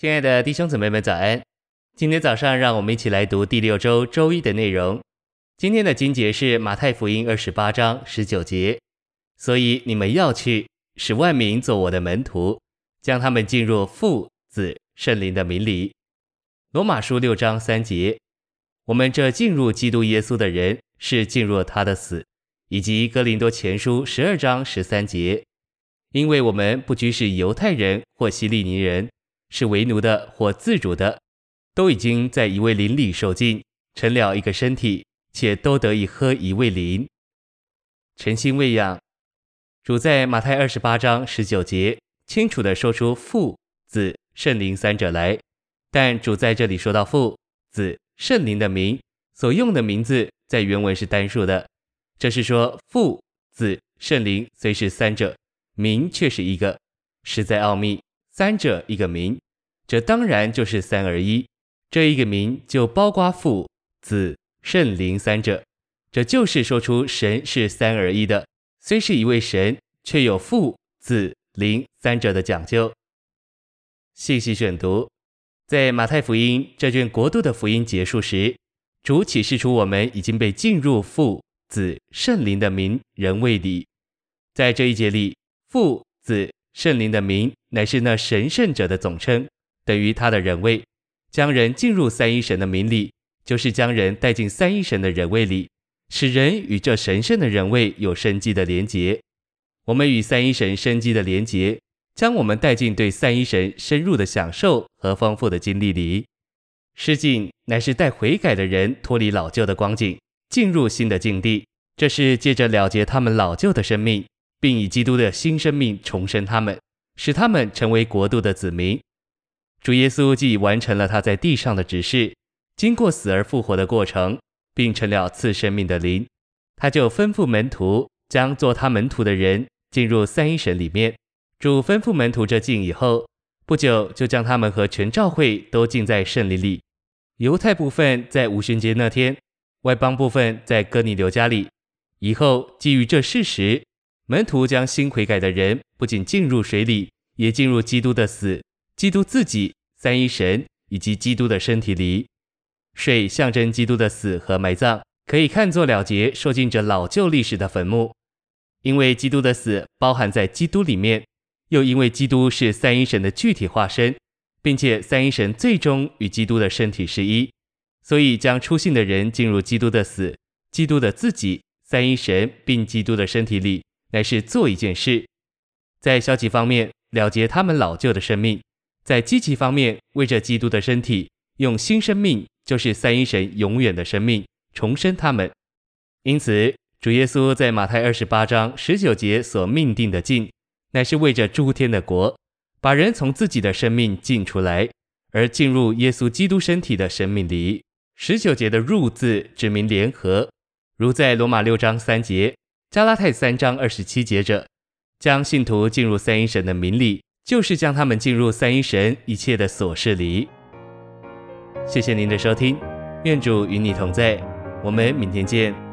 亲爱的弟兄姊妹们，早安！今天早上，让我们一起来读第六周周一的内容。今天的经节是马太福音二十八章十九节。所以你们要去，使万民做我的门徒，将他们进入父、子、圣灵的名里。罗马书六章三节。我们这进入基督耶稣的人，是进入他的死，以及哥林多前书十二章十三节。因为我们不拘是犹太人或希利尼人。是为奴的或自主的，都已经在一位灵里受尽，成了一个身体，且都得以喝一位灵。诚心喂养，主在马太二十八章十九节清楚地说出父、子、圣灵三者来，但主在这里说到父、子、圣灵的名，所用的名字在原文是单数的，这是说父、子、圣灵虽是三者，名却是一个，实在奥秘。三者一个名，这当然就是三而一。这一个名就包括父、子、圣灵三者，这就是说出神是三而一的。虽是一位神，却有父、子、灵三者的讲究。信息选读，在马太福音这卷国度的福音结束时，主启示出我们已经被进入父、子、圣灵的名人位里。在这一节里，父、子。圣灵的名乃是那神圣者的总称，等于他的人位。将人进入三一神的名里，就是将人带进三一神的人位里，使人与这神圣的人位有生机的连结。我们与三一神生机的连结，将我们带进对三一神深入的享受和丰富的经历里。失境乃是带悔改的人脱离老旧的光景，进入新的境地。这是借着了结他们老旧的生命。并以基督的新生命重生他们，使他们成为国度的子民。主耶稣既完成了他在地上的指示，经过死而复活的过程，并成了赐生命的灵，他就吩咐门徒将做他门徒的人进入三一神里面。主吩咐门徒这进以后，不久就将他们和全教会都进在圣灵里。犹太部分在五旬节那天，外邦部分在哥尼流家里。以后基于这事实。门徒将新悔改的人不仅进入水里，也进入基督的死、基督自己、三一神以及基督的身体里。水象征基督的死和埋葬，可以看作了结受浸者老旧历史的坟墓。因为基督的死包含在基督里面，又因为基督是三一神的具体化身，并且三一神最终与基督的身体是一，所以将出信的人进入基督的死、基督的自己、三一神并基督的身体里。乃是做一件事，在消极方面了结他们老旧的生命，在积极方面为着基督的身体用新生命，就是三一神永远的生命重生他们。因此，主耶稣在马太二十八章十九节所命定的进，乃是为着诸天的国，把人从自己的生命进出来，而进入耶稣基督身体的生命里。十九节的入字指明联合，如在罗马六章三节。加拉太三章二十七节者，将信徒进入三一神的名里，就是将他们进入三一神一切的所事里。谢谢您的收听，愿主与你同在，我们明天见。